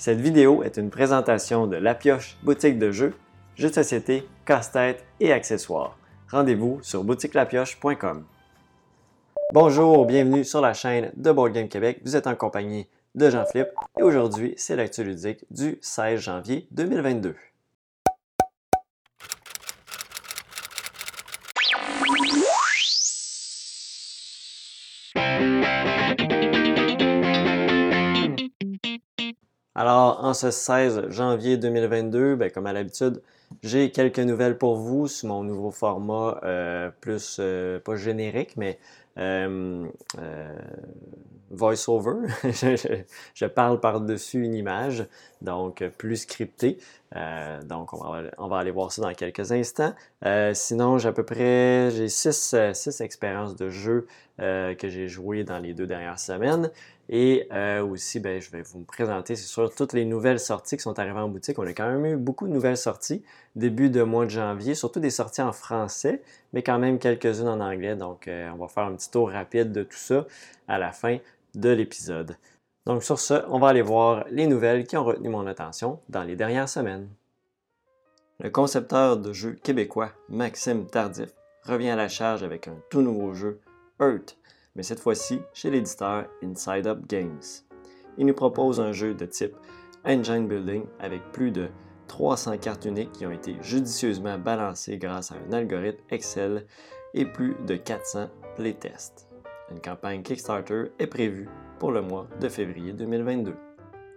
Cette vidéo est une présentation de La Pioche boutique de jeux, jeux de société, casse-tête et accessoires. Rendez-vous sur boutiquelapioche.com. Bonjour, bienvenue sur la chaîne de Board Game Québec. Vous êtes en compagnie de Jean-Philippe et aujourd'hui, c'est l'actu ludique du 16 janvier 2022. Alors, en ce 16 janvier 2022, ben, comme à l'habitude, j'ai quelques nouvelles pour vous sur mon nouveau format euh, plus, euh, pas générique, mais euh, voice-over. je, parle par-dessus une image, donc plus scripté. Donc, on va, aller voir ça dans quelques instants. sinon, j'ai à peu près j'ai six, six expériences de jeu que j'ai joué dans les deux dernières semaines. Et euh, aussi, ben, je vais vous présenter, c'est sûr, toutes les nouvelles sorties qui sont arrivées en boutique. On a quand même eu beaucoup de nouvelles sorties début de mois de janvier, surtout des sorties en français, mais quand même quelques-unes en anglais. Donc, euh, on va faire un petit tour rapide de tout ça à la fin de l'épisode. Donc, sur ce, on va aller voir les nouvelles qui ont retenu mon attention dans les dernières semaines. Le concepteur de jeux québécois Maxime Tardif revient à la charge avec un tout nouveau jeu, Earth, mais cette fois-ci chez l'éditeur Inside Up Games. Il nous propose un jeu de type engine building avec plus de 300 cartes uniques qui ont été judicieusement balancées grâce à un algorithme Excel et plus de 400 playtests. Une campagne Kickstarter est prévue pour le mois de février 2022.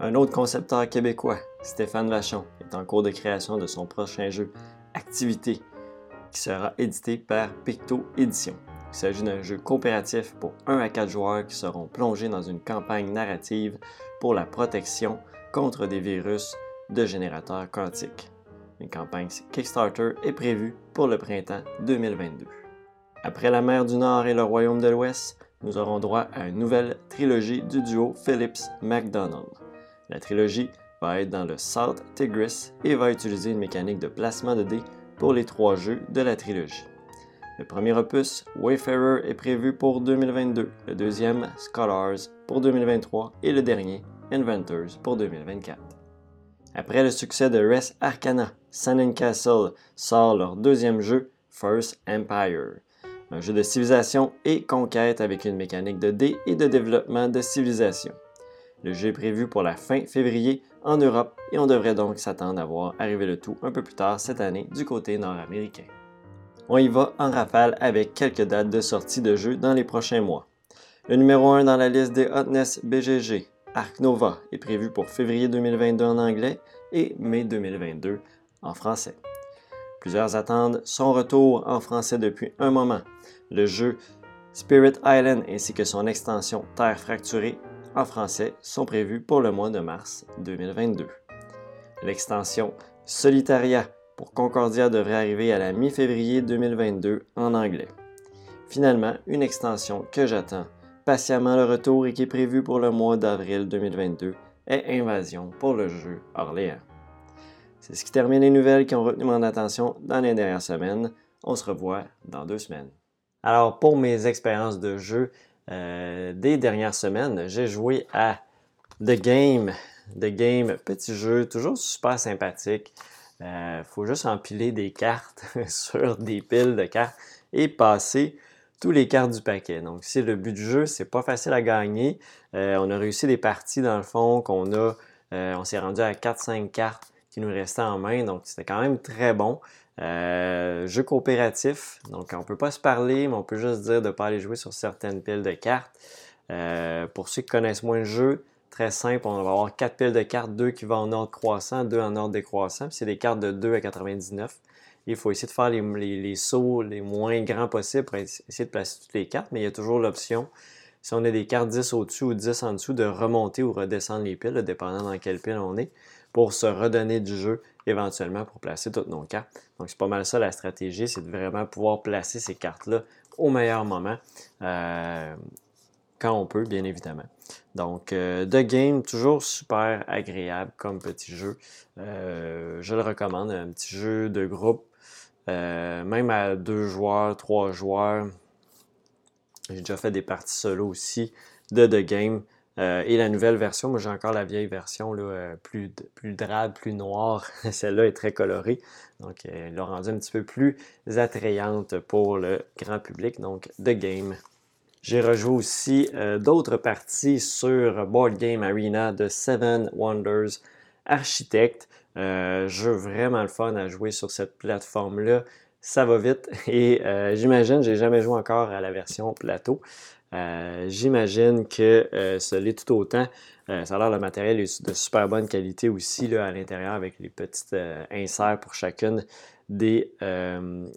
Un autre concepteur québécois, Stéphane Vachon, est en cours de création de son prochain jeu Activité, qui sera édité par Picto Édition. Il s'agit d'un jeu coopératif pour 1 à 4 joueurs qui seront plongés dans une campagne narrative pour la protection contre des virus de générateurs quantiques. Une campagne Kickstarter est prévue pour le printemps 2022. Après la mer du Nord et le Royaume de l'Ouest, nous aurons droit à une nouvelle trilogie du duo Phillips-McDonald. La trilogie va être dans le South Tigris et va utiliser une mécanique de placement de dés pour les trois jeux de la trilogie. Le premier opus, Wayfarer, est prévu pour 2022, le deuxième, Scholars, pour 2023 et le dernier, Inventors, pour 2024. Après le succès de Res Arcana, Sun Castle sort leur deuxième jeu, First Empire, un jeu de civilisation et conquête avec une mécanique de dés et de développement de civilisation. Le jeu est prévu pour la fin février en Europe et on devrait donc s'attendre à voir arriver le tout un peu plus tard cette année du côté nord-américain. On y va en rafale avec quelques dates de sortie de jeu dans les prochains mois. Le numéro 1 dans la liste des Hotness BGG, Arc Nova, est prévu pour février 2022 en anglais et mai 2022 en français. Plusieurs attendent son retour en français depuis un moment. Le jeu Spirit Island ainsi que son extension Terre fracturée en français sont prévus pour le mois de mars 2022. L'extension Solitaria pour Concordia devrait arriver à la mi-février 2022 en anglais. Finalement, une extension que j'attends patiemment le retour et qui est prévue pour le mois d'avril 2022 est Invasion pour le jeu Orléans. C'est ce qui termine les nouvelles qui ont retenu mon attention dans les dernières semaines. On se revoit dans deux semaines. Alors, pour mes expériences de jeu euh, des dernières semaines, j'ai joué à The Game. The Game, petit jeu, toujours super sympathique. Il euh, faut juste empiler des cartes sur des piles de cartes et passer tous les cartes du paquet. Donc, c'est le but du jeu, c'est pas facile à gagner. Euh, on a réussi des parties dans le fond qu'on a, on s'est rendu à 4-5 cartes qui nous restaient en main, donc c'était quand même très bon. jeu coopératif, donc on peut pas se parler, mais on peut juste dire de ne pas aller jouer sur certaines piles de cartes. pour ceux qui connaissent moins le jeu, Très simple, on va avoir quatre piles de cartes, deux qui vont en ordre croissant, deux en ordre décroissant. c'est des cartes de 2 à 99. Il faut essayer de faire les, sauts les moins grands possibles pour essayer de placer toutes les cartes, mais il y a toujours l'option, si on a des cartes 10 au-dessus ou 10 en dessous, de remonter ou redescendre les piles, dépendant dans quelle pile on est, pour se redonner du jeu éventuellement pour placer toutes nos cartes. Donc c'est pas mal ça la stratégie, c'est de vraiment pouvoir placer ces cartes-là au meilleur moment. Euh, quand on peut, bien évidemment. Donc, euh, The Game, toujours super agréable comme petit jeu. Euh, je le recommande, un petit jeu de groupe, euh, même à deux joueurs, trois joueurs. J'ai déjà fait des parties solo aussi de The Game. Et la nouvelle version, moi j'ai encore la vieille version là, plus, plus drabe, plus noire. Celle-là est très colorée. Donc, elle l'a rendue un petit peu plus attrayante pour le grand public. Donc, The Game. J'ai rejoué aussi d'autres parties sur Board Game Arena de Seven Wonders Architect. jeu vraiment le fun à jouer sur cette plateforme-là ça va vite. Et euh, j'imagine, j'ai jamais joué encore à la version plateau. Euh, j'imagine que euh, ça l'est tout autant. ça a l'air le matériel est de super bonne qualité aussi là, à l'intérieur avec les petites inserts pour chacune des,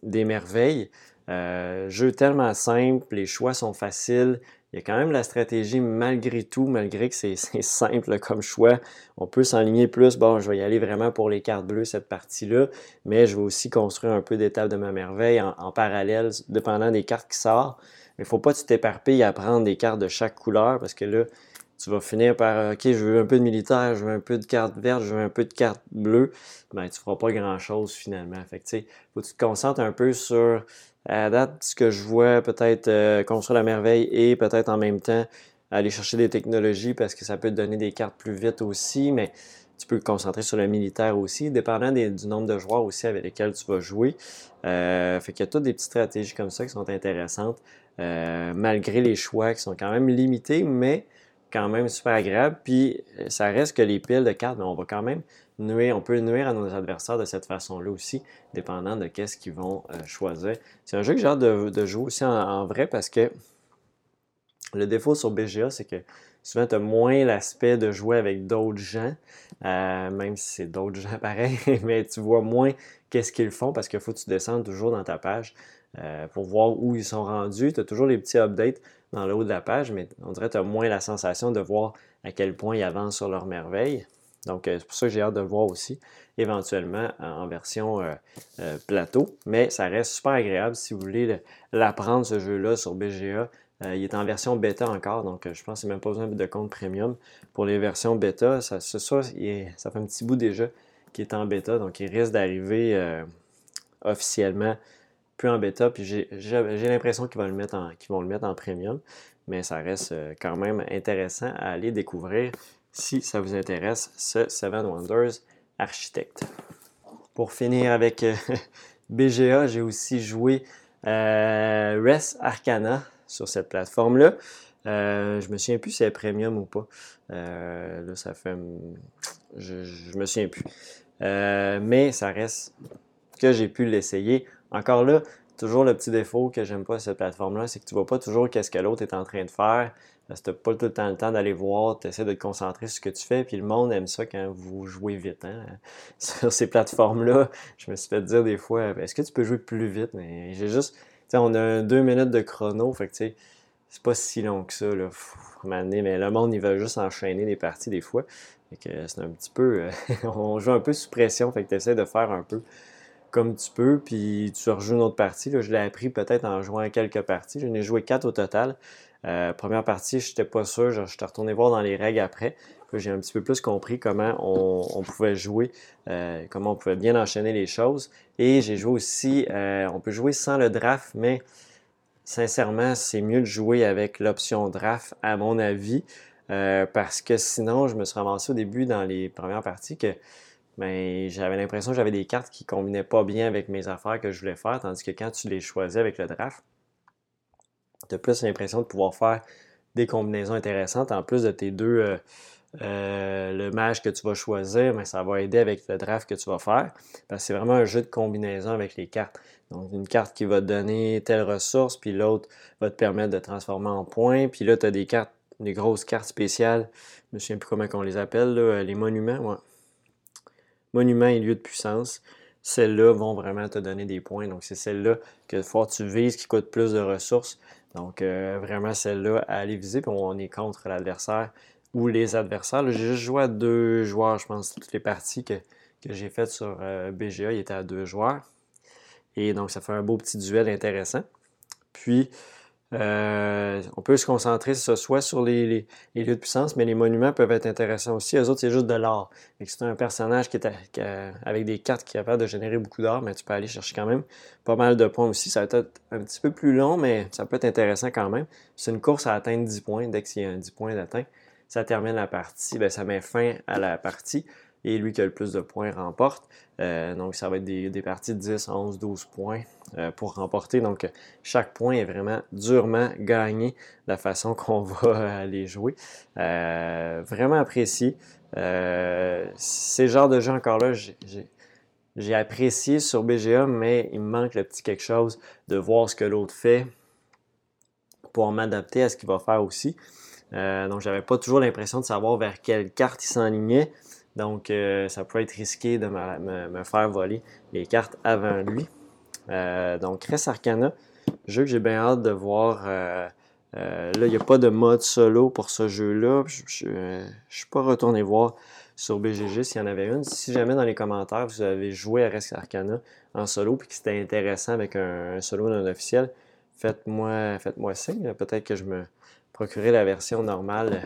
des merveilles. jeu tellement simple, les choix sont faciles. Il y a quand même la stratégie malgré tout, malgré que c'est simple comme choix. On peut s'enligner plus. Bon, je vais y aller vraiment pour les cartes bleues cette partie-là, mais je vais aussi construire un peu d'étapes de ma merveille en, parallèle, dépendant des cartes qui sortent. Mais il faut pas que tu t'éparpilles à prendre des cartes de chaque couleur parce que là, tu vas finir par OK, je veux un peu de militaire, je veux un peu de cartes vertes, je veux un peu de cartes bleues. Ben, tu feras pas grand-chose finalement. Fait faut que tu te concentres un peu sur à date, ce que je vois, peut-être euh, construire la merveille et peut-être en même temps aller chercher des technologies parce que ça peut te donner des cartes plus vite aussi, mais tu peux te concentrer sur le militaire aussi, dépendant du nombre de joueurs aussi avec lesquels tu vas jouer. Euh, fait qu'il y a toutes des petites stratégies comme ça qui sont intéressantes, euh, malgré les choix qui sont quand même limités, mais quand même super agréables. Puis ça reste que les piles de cartes, mais on va quand même on peut nuire à nos adversaires de cette façon-là aussi, dépendant de qu'est-ce qu'ils vont euh, choisir. C'est un jeu que j'ai hâte de, jouer aussi en, vrai parce que le défaut sur BGA, c'est que souvent, tu as moins l'aspect de jouer avec d'autres gens, euh, même si c'est d'autres gens pareil, mais tu vois moins qu'est-ce qu'ils font parce qu'il faut que tu descendes toujours dans ta page euh, pour voir où ils sont rendus. Tu as toujours les petits updates dans le haut de la page, mais on dirait que tu as moins la sensation de voir à quel point ils avancent sur leur merveille. Donc, euh, c'est pour ça que j'ai hâte de le voir aussi, éventuellement en version euh, plateau. Mais ça reste super agréable si vous voulez l'apprendre, ce jeu-là, sur BGA. il est en version bêta encore, donc je pense a même pas besoin de compte premium. Pour les versions bêta, ça, ça, ça fait un petit bout déjà qui est en bêta, donc il risque d'arriver officiellement plus en bêta. Puis j'ai l'impression qu'ils vont, le mettre en, premium, mais ça reste quand même intéressant à aller découvrir si ça vous intéresse, ce Seven Wonders Architect. Pour finir avec euh, BGA, j'ai aussi joué euh, Res Arcana sur cette plateforme-là. Euh, je me souviens plus si c'est premium ou pas. Euh, là, ça fait. Je, je me souviens plus. mais ça reste que j'ai pu l'essayer. Encore là, toujours le petit défaut que j'aime pas à cette plateforme-là, c'est que tu vois pas toujours qu'est-ce que l'autre est en train de faire. Parce que pas tout le temps le temps d'aller voir, tu essaies de te concentrer sur ce que tu fais, puis le monde aime ça quand vous jouez vite. Hein? Sur ces plateformes-là, je me suis fait dire des fois, est-ce que tu peux jouer plus vite? Mais j'ai juste, on a deux minutes de chrono, fait que tu sais, c'est pas si long que ça, là. mais le monde, il va juste enchaîner des parties des fois. Fait que c'est un petit peu, on joue un peu sous pression, fait que tu essaies de faire un peu comme tu peux, puis tu rejoues une autre partie. Là, je l'ai appris peut-être en jouant quelques parties. J'en ai joué quatre au total. Euh, première partie, je n'étais pas sûr. Je suis retourné voir dans les règles après. J'ai un petit peu plus compris comment on, pouvait jouer, euh, comment on pouvait bien enchaîner les choses. Et j'ai joué aussi, euh, on peut jouer sans le draft, mais sincèrement, c'est mieux de jouer avec l'option draft, à mon avis, parce que sinon, je me suis ramassé au début dans les premières parties que ben, j'avais l'impression que j'avais des cartes qui ne combinaient pas bien avec mes affaires que je voulais faire, tandis que quand tu les choisis avec le draft, tu as plus l'impression de pouvoir faire des combinaisons intéressantes en plus de tes deux. Euh, euh, le mage que tu vas choisir, mais ça va aider avec le draft que tu vas faire. Parce que c'est vraiment un jeu de combinaison avec les cartes. Donc, une carte qui va te donner telle ressource, puis l'autre va te permettre de transformer en points. Puis là, tu as des cartes, des grosses cartes spéciales. Je me souviens plus comment on les appelle, les monuments. Monuments et lieux de puissance. Celles-là vont vraiment te donner des points. Donc, c'est celles-là que fois tu vises qui coûtent plus de ressources. Donc, euh, vraiment, celle-là à aller viser. Puis on est contre l'adversaire ou les adversaires. J'ai juste joué à deux joueurs, je pense, toutes les parties que, j'ai faites sur euh, BGA, il était à deux joueurs. Et donc, ça fait un beau petit duel intéressant. Puis, euh, on peut se concentrer soit sur les, lieux de puissance, mais les monuments peuvent être intéressants aussi. Eux autres, c'est juste de l'or. C'est un personnage qui est avec des cartes qui est capable de générer beaucoup d'or, mais tu peux aller chercher quand même pas mal de points aussi. Ça va être un petit peu plus long, mais ça peut être intéressant quand même. C'est une course à atteindre 10 points. Dès qu'il y a 10 points d'atteint, ça termine la partie, ben, ça met fin à la partie et lui qui a le plus de points remporte. Euh, donc, ça va être des, parties de 10, 11, 12 points euh, pour remporter. Donc, chaque point est vraiment durement gagné de la façon qu'on va aller jouer. Euh, vraiment apprécié. c'est le genre de jeu encore là, j'ai apprécié sur BGA, mais il me manque le petit quelque chose de voir ce que l'autre fait pour m'adapter à ce qu'il va faire aussi. Donc, j'avais pas toujours l'impression de savoir vers quelle carte il s'enlignait. Donc, euh, ça peut être risqué de me, faire voler les cartes avant lui. Euh, donc, Res Arcana, jeu que j'ai bien hâte de voir. Euh, là, il n'y a pas de mode solo pour ce jeu-là. Je ne suis pas retourné voir sur BGG s'il y en avait une. Si jamais dans les commentaires vous avez joué à Res Arcana en solo et que c'était intéressant avec un, solo non officiel, faites-moi faites signe. Peut-être que je me procurerai la version normale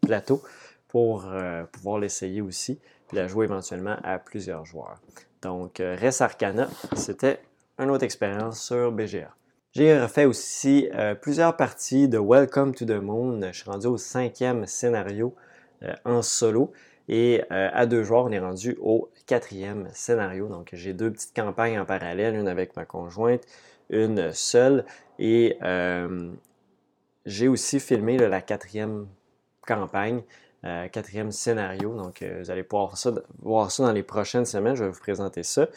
plateau pour euh, pouvoir l'essayer aussi, puis la jouer éventuellement à plusieurs joueurs. Donc, euh, Res Arcana, c'était une autre expérience sur BGA. J'ai refait aussi euh, plusieurs parties de Welcome to the Moon. Je suis rendu au cinquième scénario en solo. Et à deux joueurs, on est rendu au quatrième scénario. Donc, j'ai deux petites campagnes en parallèle, une avec ma conjointe, une seule. Et j'ai aussi filmé la quatrième campagne euh, quatrième scénario. Donc, euh, vous allez pouvoir voir ça dans les prochaines semaines. Je vais vous présenter ça.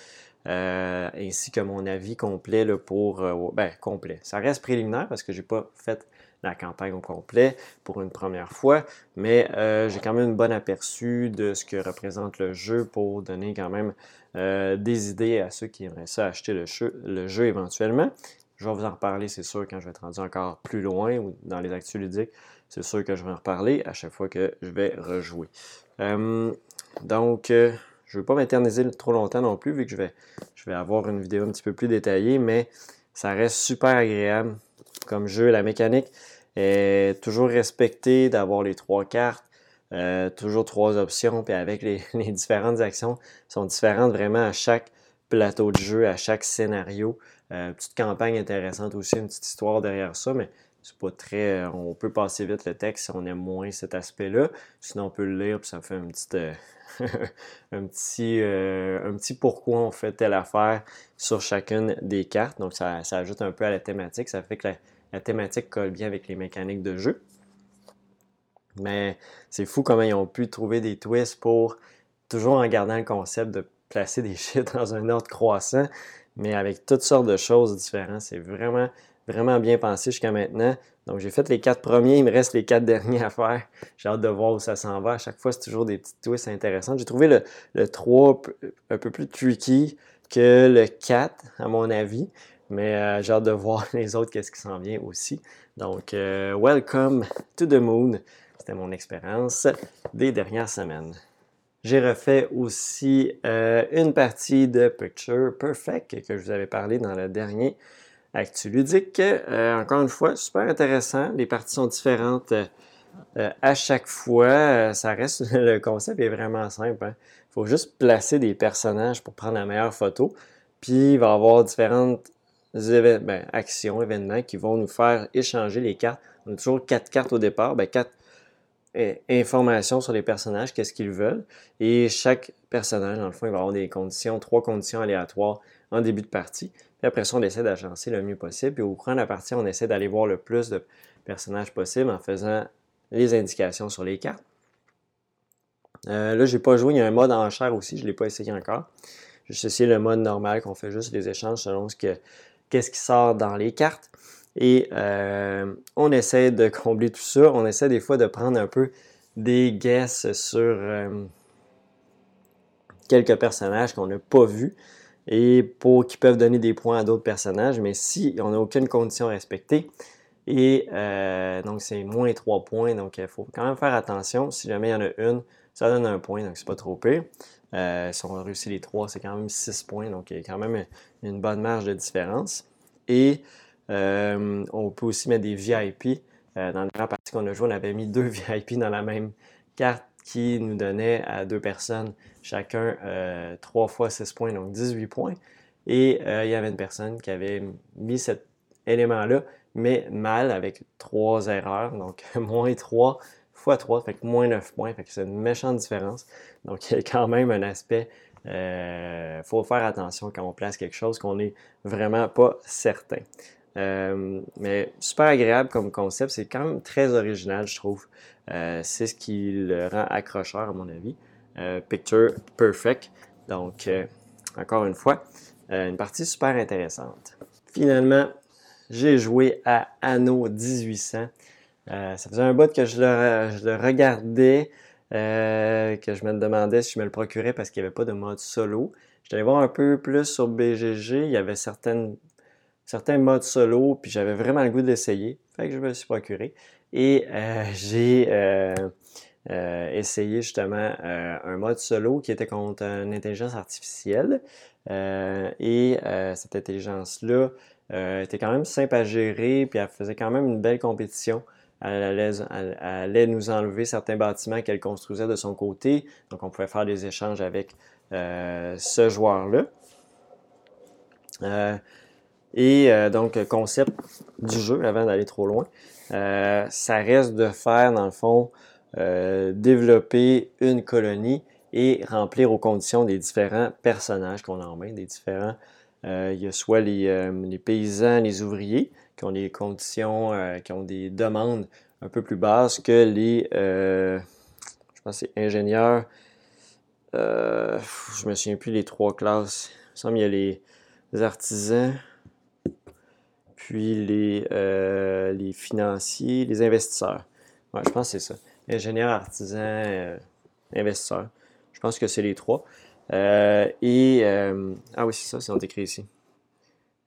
Euh, ainsi que mon avis complet pour. ben, complet. Ça reste préliminaire parce que je n'ai pas fait la campagne au complet pour une première fois, mais j'ai quand même un bon aperçu de ce que représente le jeu pour donner quand même des idées à ceux qui aimeraient ça acheter le le jeu éventuellement. Je vais vous en reparler, c'est sûr, quand je vais être rendu encore plus loin ou dans les actus ludiques. C'est sûr que je vais en reparler à chaque fois que je vais rejouer. Euh, donc, euh, je ne veux pas m'éterniser trop longtemps non plus, vu que je vais, avoir une vidéo un petit peu plus détaillée, mais ça reste super agréable comme jeu. La mécanique est toujours respectée d'avoir les trois cartes. Euh, toujours trois options, puis avec les, différentes actions sont différentes vraiment à chaque plateau de jeu, à chaque scénario. Petite campagne intéressante aussi, une petite histoire derrière ça, mais c'est pas très. Euh, on peut passer vite le texte si on aime moins cet aspect-là. Sinon, on peut le lire, puis ça fait un petit, euh, un, petit, un petit pourquoi on fait telle affaire sur chacune des cartes. Donc, ça, ajoute un peu à la thématique. Ça fait que la, thématique colle bien avec les mécaniques de jeu. Mais c'est fou comment ils ont pu trouver des twists pour, toujours en gardant le concept de placer des chiffres dans un ordre croissant, mais avec toutes sortes de choses différentes. C'est vraiment, vraiment bien pensé jusqu'à maintenant. Donc, j'ai fait les quatre premiers, il me reste les quatre derniers à faire. J'ai hâte de voir où ça s'en va. À chaque fois, c'est toujours des petites twists intéressantes. J'ai trouvé le, le 3 un peu plus tricky que le 4, à mon avis. Mais euh, j'ai hâte de voir les autres, qu'est-ce qui s'en vient aussi. Donc, euh, welcome to the moon. C'était mon expérience des dernières semaines. J'ai refait aussi euh, une partie de Picture Perfect que je vous avais parlé dans le dernier Actu Ludique. Euh, encore une fois, super intéressant. Les parties sont différentes euh, à chaque fois. ça reste, le concept est vraiment simple. Il hein. faut juste placer des personnages pour prendre la meilleure photo. Puis il va y avoir différentes ben, actions, événements qui vont nous faire échanger les cartes. On a toujours quatre cartes au départ. Ben, quatre informations sur les personnages, qu'est-ce qu'ils veulent. Et chaque personnage, dans le fond, il va avoir des conditions, trois conditions aléatoires en début de partie. Puis après ça, on essaie d'agencer le mieux possible. Puis au cours de la partie, on essaie d'aller voir le plus de personnages possible en faisant les indications sur les cartes. Euh, là, je n'ai pas joué. Il y a un mode enchère aussi. Je ne l'ai pas essayé encore. J'ai essayé le mode normal qu'on fait juste les échanges selon ce que, qu'est-ce qui sort dans les cartes. Et euh, on essaie de combler tout ça. On essaie des fois de prendre un peu des guesses sur euh, quelques personnages qu'on n'a pas vus et pour qui peuvent donner des points à d'autres personnages. Mais si on n'a aucune condition respectée, et euh, donc c'est moins 3 points, donc il faut quand même faire attention. Si jamais il y en a une, ça donne un point, donc c'est pas trop pire. si on réussit les trois, c'est quand même 6 points, donc il y a quand même une bonne marge de différence. Et euh, on peut aussi mettre des VIP. Euh, dans la dernière partie qu'on a joué, on avait mis deux VIP dans la même carte qui nous donnait à deux personnes chacun euh, 3 fois 6 points, donc 18 points. Et euh, il y avait une personne qui avait mis cet élément-là, mais mal avec trois erreurs, donc moins 3 x 3, fait moins 9 points, fait que c'est une méchante différence. Donc, il y a quand même un aspect, il euh, faut faire attention quand on place quelque chose qu'on n'est vraiment pas certain. Euh, mais super agréable comme concept, c'est quand même très original, je trouve. C'est ce qui le rend accrocheur, à mon avis. Picture Perfect. Donc, encore une fois, une partie super intéressante. Finalement, j'ai joué à Anno 1800. Euh, ça faisait un bout que je le, regardais, euh, que je me demandais si je me le procurais parce qu'il n'y avait pas de mode solo. J'allais voir un peu plus sur BGG. Il y avait certaines, certains modes solo, puis j'avais vraiment le goût d'essayer. Fait que je me suis procuré. Et euh, j'ai essayé justement un mode solo qui était contre une intelligence artificielle. et cette intelligence-là était quand même simple à gérer, puis elle faisait quand même une belle compétition. Elle allait, nous enlever certains bâtiments qu'elle construisait de son côté. Donc, on pouvait faire des échanges avec euh, ce joueur-là. Euh, et euh, donc, concept du jeu, avant d'aller trop loin, ça reste de faire, dans le fond, développer une colonie et remplir aux conditions des différents personnages qu'on a en main, des différents il y a soit les, paysans, les ouvriers, qui ont des conditions, euh, qui ont des demandes un peu plus basses que les, euh, je pense c'est ingénieurs, euh, je me souviens plus les trois classes. Il me semble y a les, artisans, puis les, les financiers, les investisseurs. Je pense que c'est ça. Ingénieurs, artisans, investisseurs. Je pense que c'est les trois. et, ah oui, c'est ça, c'est écrit ici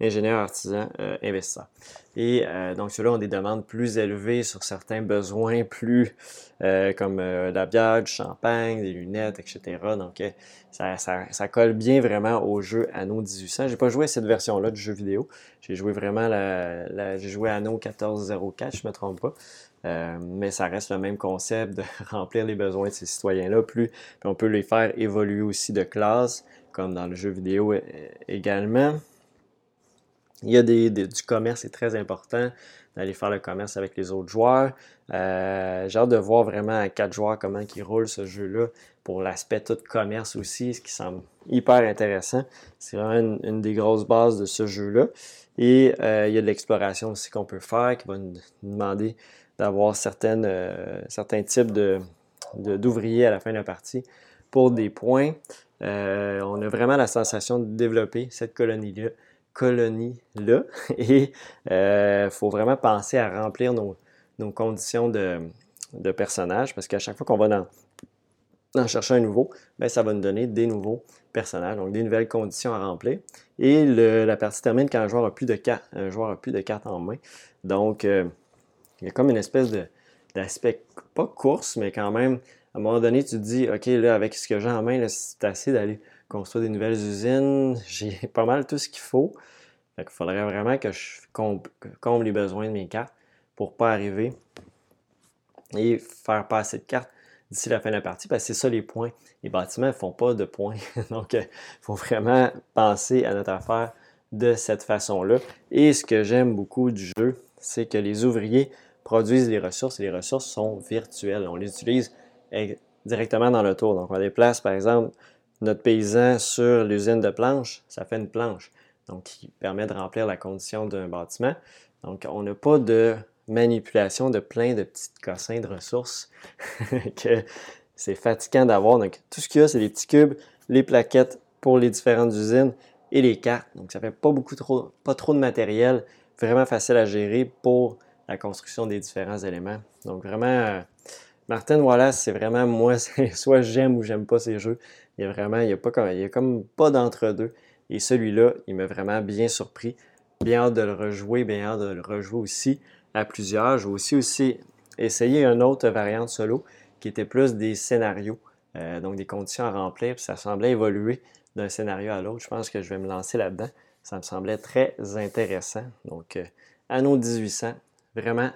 ingénieurs, artisans, euh, investisseurs. Et euh, donc, ceux-là ont des demandes plus élevées sur certains besoins plus euh, comme la bière, du champagne, des lunettes, etc. Donc, ça, ça, colle bien vraiment au jeu Anno 1800. J'ai pas joué à cette version-là du jeu vidéo. J'ai joué vraiment la, j'ai joué Anno 1404, je me trompe pas. mais ça reste le même concept de remplir les besoins de ces citoyens-là. Plus, on peut les faire évoluer aussi de classe, comme dans le jeu vidéo également. Il y a du commerce, c'est très important d'aller faire le commerce avec les autres joueurs. Euh, j'ai hâte de voir vraiment à quatre joueurs comment ils roule ce jeu-là pour l'aspect tout commerce aussi, ce qui semble hyper intéressant. C'est vraiment une, des grosses bases de ce jeu-là. Et euh, il y a de l'exploration aussi qu'on peut faire qui va nous demander d'avoir euh, certains types d'ouvriers à la fin de la partie pour des points. on a vraiment la sensation de développer cette colonie-là colonie-là. Et il euh, faut vraiment penser à remplir nos, conditions de, de, personnages parce qu'à chaque fois qu'on va en, chercher un nouveau, ben, ça va nous donner des nouveaux personnages, donc des nouvelles conditions à remplir. Et la partie termine quand un joueur a plus de cartes, un joueur a plus de cartes en main. Donc, euh, il y a comme une espèce d'aspect, pas course, mais quand même, à un moment donné, tu te dis, OK, là, avec ce que j'ai en main, c'est assez d'aller construire des nouvelles usines. J'ai pas mal tout ce qu'il faut. il faudrait vraiment que je comble, les besoins de mes cartes pour pas arriver et faire passer de cartes d'ici la fin de la partie, parce que c'est ça les points. Les bâtiments ne font pas de points. Donc, il euh, faut vraiment penser à notre affaire de cette façon-là. Et ce que j'aime beaucoup du jeu, c'est que les ouvriers produisent des ressources et les ressources sont virtuelles. On les utilise directement dans le tour. Donc, on déplace, par exemple, notre paysan sur l'usine de planches, ça fait une planche, donc qui permet de remplir la condition d'un bâtiment. Donc, on n'a pas de manipulation de plein de petits cossins de ressources que c'est fatigant d'avoir. Donc, tout ce qu'il y a, c'est les petits cubes, les plaquettes pour les différentes usines et les cartes. Donc, ça fait pas beaucoup trop, pas trop de matériel, vraiment facile à gérer pour la construction des différents éléments. Donc, vraiment, euh, Martin Wallace, c'est vraiment moi, soit j'aime ou j'aime pas ces jeux. Il y a vraiment, il y a, pas, il y a comme pas d'entre-deux. Et celui-là, il m'a vraiment bien surpris. Bien hâte de le rejouer, bien hâte de le rejouer aussi à plusieurs. J'ai aussi, aussi essayé une autre variante solo qui était plus des scénarios, euh, donc des conditions à remplir, ça semblait évoluer d'un scénario à l'autre. Je pense que je vais me lancer là-dedans. Ça me semblait très intéressant. Donc, euh, Anno 1800, vraiment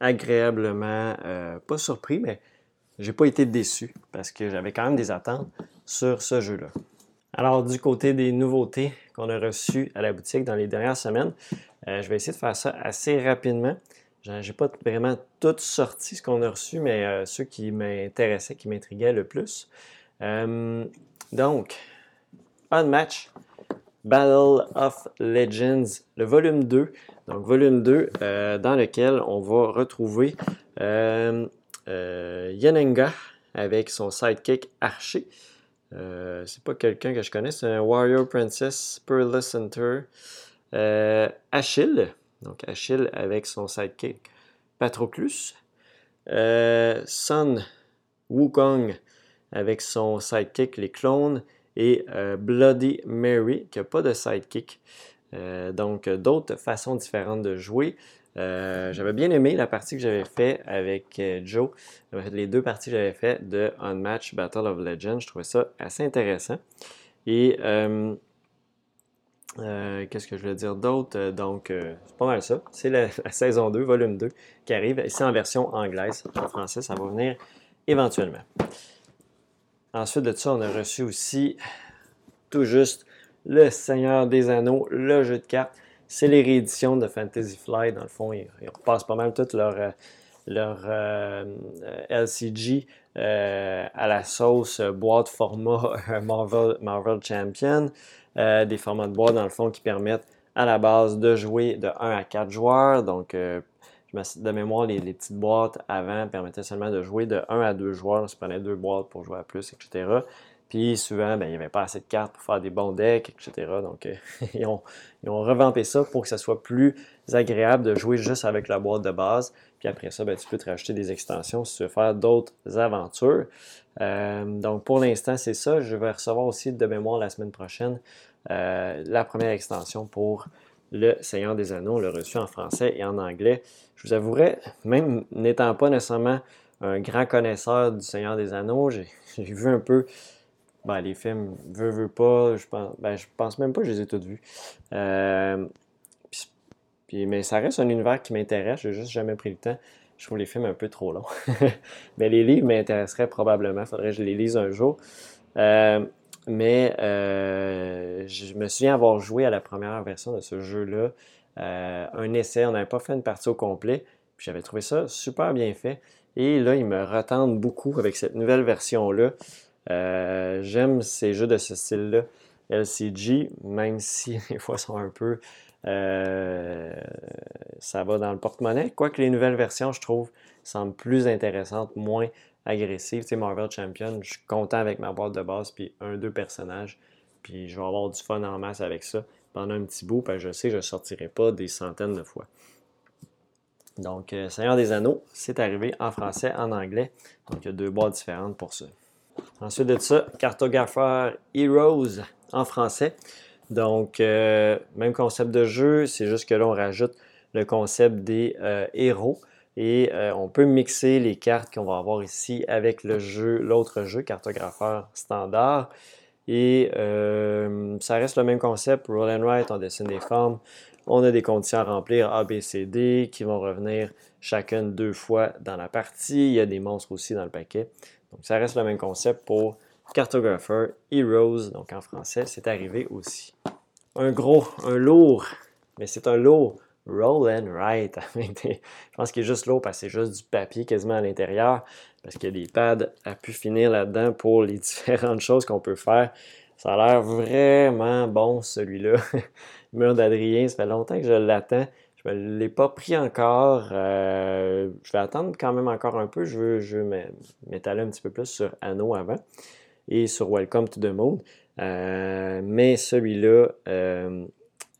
agréablement, euh, pas surpris, mais j'ai pas été déçu parce que j'avais quand même des attentes sur ce jeu-là. Alors, du côté des nouveautés qu'on a reçues à la boutique dans les dernières semaines, euh, je vais essayer de faire ça assez rapidement. J'ai pas vraiment tout sorti ce qu'on a reçu, mais ceux qui m'intéressaient, qui m'intriguaient le plus. donc, un match, Battle of Legends, le volume 2. Donc, volume 2, dans lequel on va retrouver Yenenga avec son sidekick Archer. Euh, c'est pas quelqu'un que je connais, c'est un Warrior Princess Pearl Center. Euh, Achille, donc Achille avec son sidekick Patroclus. Euh, Sun Wukong avec son sidekick Les Clones. Et euh, Bloody Mary qui n'a pas de sidekick. donc d'autres façons différentes de jouer. Euh, j'avais bien aimé la partie que j'avais fait avec euh, Joe, les deux parties que j'avais fait de Unmatch Battle of Legends. Je trouvais ça assez intéressant. Et euh, qu'est-ce que je voulais dire d'autre? Donc, c'est pas mal ça. C'est la, saison 2, volume 2, qui arrive. C'est en version anglaise. En français, ça va venir éventuellement. Ensuite de ça, on a reçu aussi tout juste le Seigneur des Anneaux, le jeu de cartes c'est les rééditions de Fantasy Flight. Dans le fond, ils, repassent pas mal toute leur, euh, leur euh, LCG euh, à la sauce boîte format Marvel, Marvel Champion. des formats de boîte, dans le fond, qui permettent à la base de jouer de 1 à 4 joueurs. Donc, de mémoire, les, les, petites boîtes avant permettaient seulement de jouer de 1 à 2 joueurs. On se prenait deux boîtes pour jouer à plus, etc. Puis souvent, ben, il n'y avait pas assez de cartes pour faire des bons decks, etc. Donc, euh, ils, ont, revampé ça pour que ça soit plus agréable de jouer juste avec la boîte de base. Puis après ça, ben, tu peux te rajouter des extensions si tu veux faire d'autres aventures. Euh, donc, pour l'instant, c'est ça. Je vais recevoir aussi de mémoire la semaine prochaine euh, la première extension pour le Seigneur des Anneaux, le reçu en français et en anglais. Je vous avouerai, même n'étant pas nécessairement un grand connaisseur du Seigneur des Anneaux, j'ai vu un peu ben, les films, veux, veux pas, je pense, ben, je pense même pas que je les ai tous vus. Euh, puis, mais ça reste un univers qui m'intéresse, j'ai juste jamais pris le temps. Je trouve les films un peu trop longs. mais les livres m'intéresseraient probablement, faudrait que je les lise un jour. Euh, mais euh, je me souviens avoir joué à la première version de ce jeu-là, un essai, on n'avait pas fait une partie au complet, puis j'avais trouvé ça super bien fait. Et là, ils me retendent beaucoup avec cette nouvelle version-là. Euh, j'aime ces jeux de ce style-là, LCG, même si des fois sont un peu. Euh, ça va dans le porte-monnaie. Quoique les nouvelles versions, je trouve, semblent plus intéressantes, moins agressives. Tu sais, Marvel Champion, je suis content avec ma boîte de base, puis un, deux personnages. Puis je vais avoir du fun en masse avec ça pendant un petit bout, parce que je sais que je ne sortirai pas des centaines de fois. Donc, euh, Seigneur des Anneaux, c'est arrivé en français, en anglais. Donc, il y a deux boîtes différentes pour ça. Ensuite de ça, cartographeur Heroes en français. Donc, euh, même concept de jeu, c'est juste que là, on rajoute le concept des euh, héros. Et euh, on peut mixer les cartes qu'on va avoir ici avec le jeu, l'autre jeu, cartographeur standard. Et ça reste le même concept. Roll and write, on dessine des formes. On a des conditions à remplir A, B, C, D qui vont revenir chacune deux fois dans la partie. Il y a des monstres aussi dans le paquet. Donc, ça reste le même concept pour Cartographer Heroes, donc en français, c'est arrivé aussi. Un gros, un lourd, mais c'est un lourd roll and write. je pense qu'il est juste lourd parce que c'est juste du papier quasiment à l'intérieur, parce qu'il y a des pads à pu finir là-dedans pour les différentes choses qu'on peut faire. Ça a l'air vraiment bon celui-là. Mur d'Adrien, ça fait longtemps que je l'attends. Je ne l'ai pas pris encore. Euh, je vais attendre quand même encore un peu. Je veux, je m'étaler un petit peu plus sur Anno avant et sur Welcome to the Moon. Euh, mais celui-là, euh,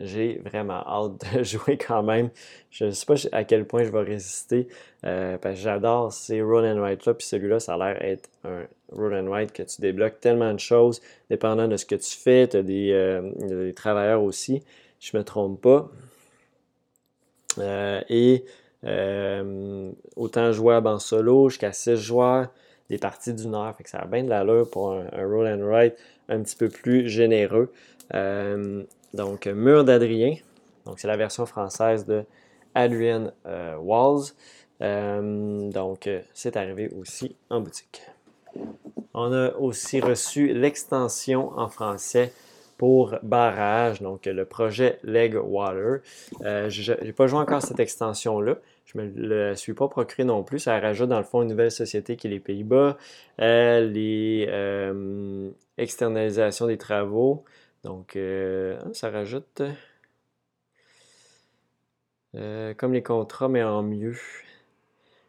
j'ai vraiment hâte de jouer quand même. Je ne sais pas à quel point je vais résister parce que j'adore ces roll and write là. Puis celui-là, ça a l'air être un roll and write que tu débloques tellement de choses dépendant de ce que tu fais. Tu as des, des travailleurs aussi. Je ne me trompe pas. Euh, et euh, autant jouable en solo jusqu'à 6 joueurs, des parties d'une heure. Fait que ça a bien de l'allure pour un, roll and write un petit peu plus généreux. Euh, donc, Mur d'Adrien. Donc, c'est la version française de Adrian Walls. donc, c'est arrivé aussi en boutique. On a aussi reçu l'extension en français pour barrage, donc le projet Leg Water. je n'ai pas joué encore cette extension-là. Je ne me le suis pas procuré non plus. Ça rajoute dans le fond une nouvelle société qui est les Pays-Bas, les externalisations des travaux. Donc, ça rajoute comme les contrats, mais en mieux.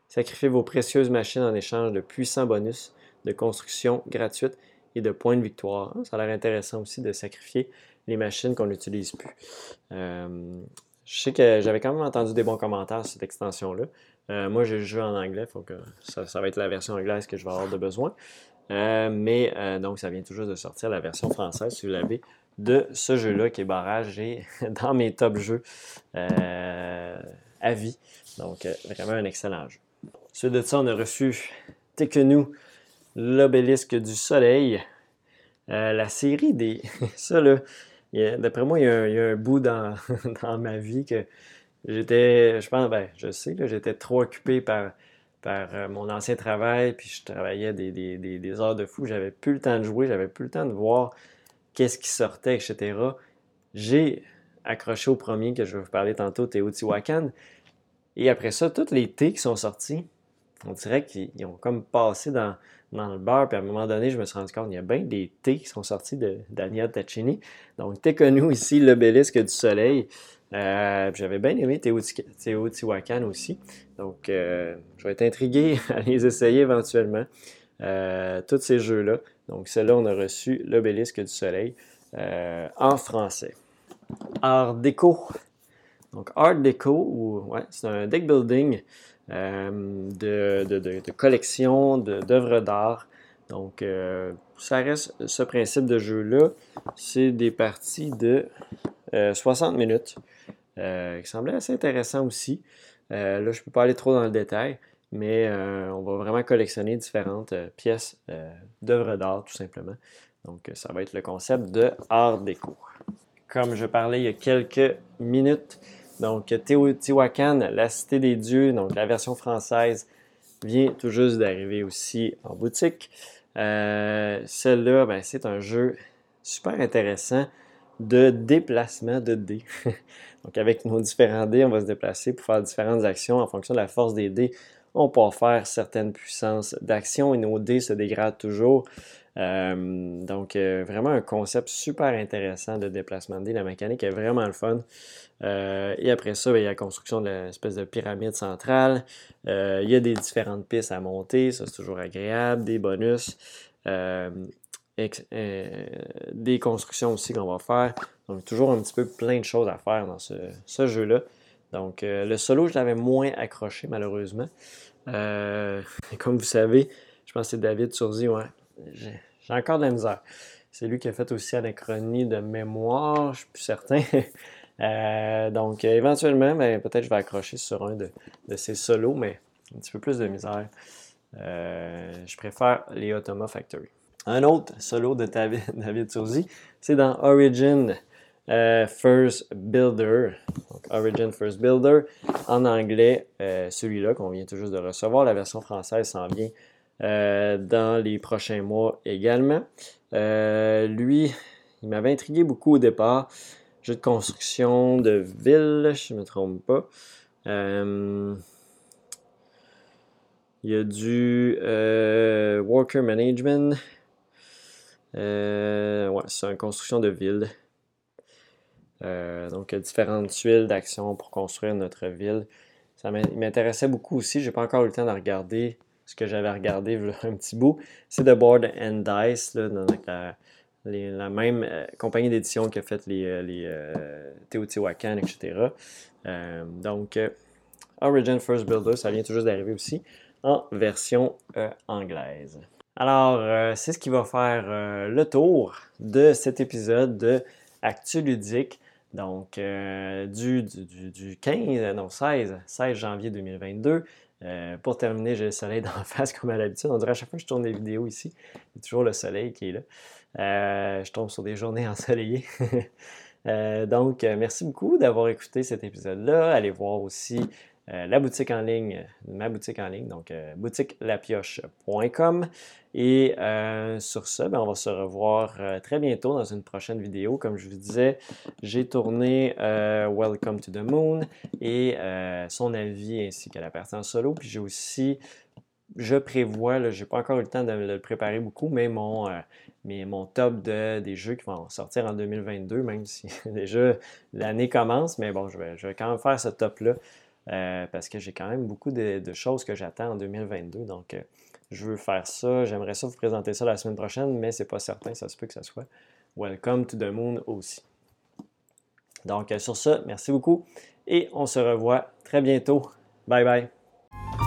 Sacrifiez vos précieuses machines en échange de puissants bonus de construction gratuite et de points de victoire. Ça a l'air intéressant aussi de sacrifier les machines qu'on n'utilise plus. Euh, je sais que j'avais quand même entendu des bons commentaires sur cette extension-là. Euh, moi, j'ai joué en anglais, donc ça, ça, va être la version anglaise que je vais avoir de besoin. Euh, mais donc, ça vient toujours de sortir la version française, si vous l'avez, de ce jeu-là qui est barrage et dans mes top jeux à vie. Donc, vraiment un excellent jeu. Suite de ça, on a reçu Tekenu, l'obélisque du soleil. Euh, la série des. ça, là, d'après moi, il y, a un, bout dans, dans, ma vie que j'étais. Je pense, ben, je sais, j'étais trop occupé par, par euh, mon ancien travail, puis je travaillais des, des, des, heures de fou. J'avais plus le temps de jouer, j'avais plus le temps de voir qu'est-ce qui sortait, etc. J'ai accroché au premier que je vais vous parler tantôt, Teotihuacan. Et après ça, toutes les T qui sont sortis, on dirait qu'ils ont comme passé dans, le beurre. Puis à un moment donné, je me suis rendu compte qu'il y a bien des thés qui sont sortis de Daniel Taccini. Donc, t'es connu ici, l'obélisque du soleil. Euh, j'avais bien aimé Teotihuacan aussi. Donc, euh, je vais être intrigué à les essayer éventuellement. Euh, tous ces jeux-là. Donc, celle-là, on a reçu l'obélisque du soleil en français. Art déco. Donc, Art déco, ouais, c'est un deck building de, de, de, collection d'œuvres d'art. Donc, euh, ça reste ce principe de jeu-là. C'est des parties de 60 euh, minutes, qui semblaient assez intéressant aussi. là, je ne peux pas aller trop dans le détail, mais on va vraiment collectionner différentes pièces d'œuvres d'art, tout simplement. Donc, ça va être le concept de art déco. Comme je parlais il y a quelques minutes, donc, Teotihuacan, la cité des dieux, donc la version française, vient tout juste d'arriver aussi en boutique. Euh, celle-là, ben, c'est un jeu super intéressant de déplacement de dés. donc, avec nos différents dés, on va se déplacer pour faire différentes actions en fonction de la force des dés. On peut faire certaines puissances d'action et nos dés se dégradent toujours. Euh, donc, euh, vraiment un concept super intéressant de déplacement de dés. La mécanique est vraiment le fun. Euh, et après ça, ben, il y a la construction de l'espèce de pyramide centrale. il y a des différentes pistes à monter. Ça, c'est toujours agréable. Des bonus. des constructions aussi qu'on va faire. Donc, toujours un petit peu plein de choses à faire dans ce, jeu-là. Donc, le solo, je l'avais moins accroché, malheureusement. comme vous savez, je pense que c'est David Surzi, ouais, j'ai encore de la misère. C'est lui qui a fait aussi Anachronie de mémoire, je suis plus certain. Euh, donc, éventuellement, ben, peut-être je vais accrocher sur un de, ces solos, mais un petit peu plus de misère. Euh, je préfère les Automa Factory. Un autre solo de David, David c'est dans Origin euh, First Builder. Origin First Builder. En anglais, celui-là qu'on vient tout de recevoir. La version française s'en vient dans les prochains mois également. Euh, lui, il m'avait intrigué beaucoup au départ. Jeu de construction de ville, je ne me trompe pas. Euh, il y a du Worker Management. ouais, c'est une construction de ville. donc, il y a différentes tuiles d'action pour construire notre ville. Ça m'intéressait beaucoup aussi. Je n'ai pas encore eu le temps de regarder ce que j'avais regardé un petit bout, c'est The Board and Dice, la, même euh, compagnie d'édition qui a fait les, euh, euh, Teotihuacan, etc. donc, Origin First Builder, ça vient tout juste d'arriver aussi en version anglaise. Alors, c'est ce qui va faire le tour de cet épisode de Actu Ludique. Donc, du, du, du, 15, non, 16, 16 janvier 2022 euh, pour terminer, j'ai le soleil d'en face comme à l'habitude. On dirait à chaque fois que je tourne des vidéos ici, il y a toujours le soleil qui est là. Euh, je tombe sur des journées ensoleillées. Euh, donc, merci beaucoup d'avoir écouté cet épisode-là. Allez voir aussi la boutique en ligne, ma boutique en ligne, donc boutiquelapioche.com. Et sur ce, ben, on va se revoir très bientôt dans une prochaine vidéo. Comme je vous disais, j'ai tourné Welcome to the Moon et son avis ainsi que la partie en solo. Puis j'ai aussi je prévois, je n'ai pas encore eu le temps de le préparer beaucoup, mais mon, euh, mon top de, des jeux qui vont sortir en 2022, même si déjà l'année commence, mais bon, je vais, je vais, quand même faire ce top-là euh, parce que j'ai quand même beaucoup de, choses que j'attends en 2022. Donc, euh, je veux faire ça. J'aimerais ça vous présenter ça la semaine prochaine, mais c'est pas certain, ça se peut que ça soit. Welcome to the Moon aussi. Donc, sur ce, merci beaucoup et on se revoit très bientôt. Bye bye.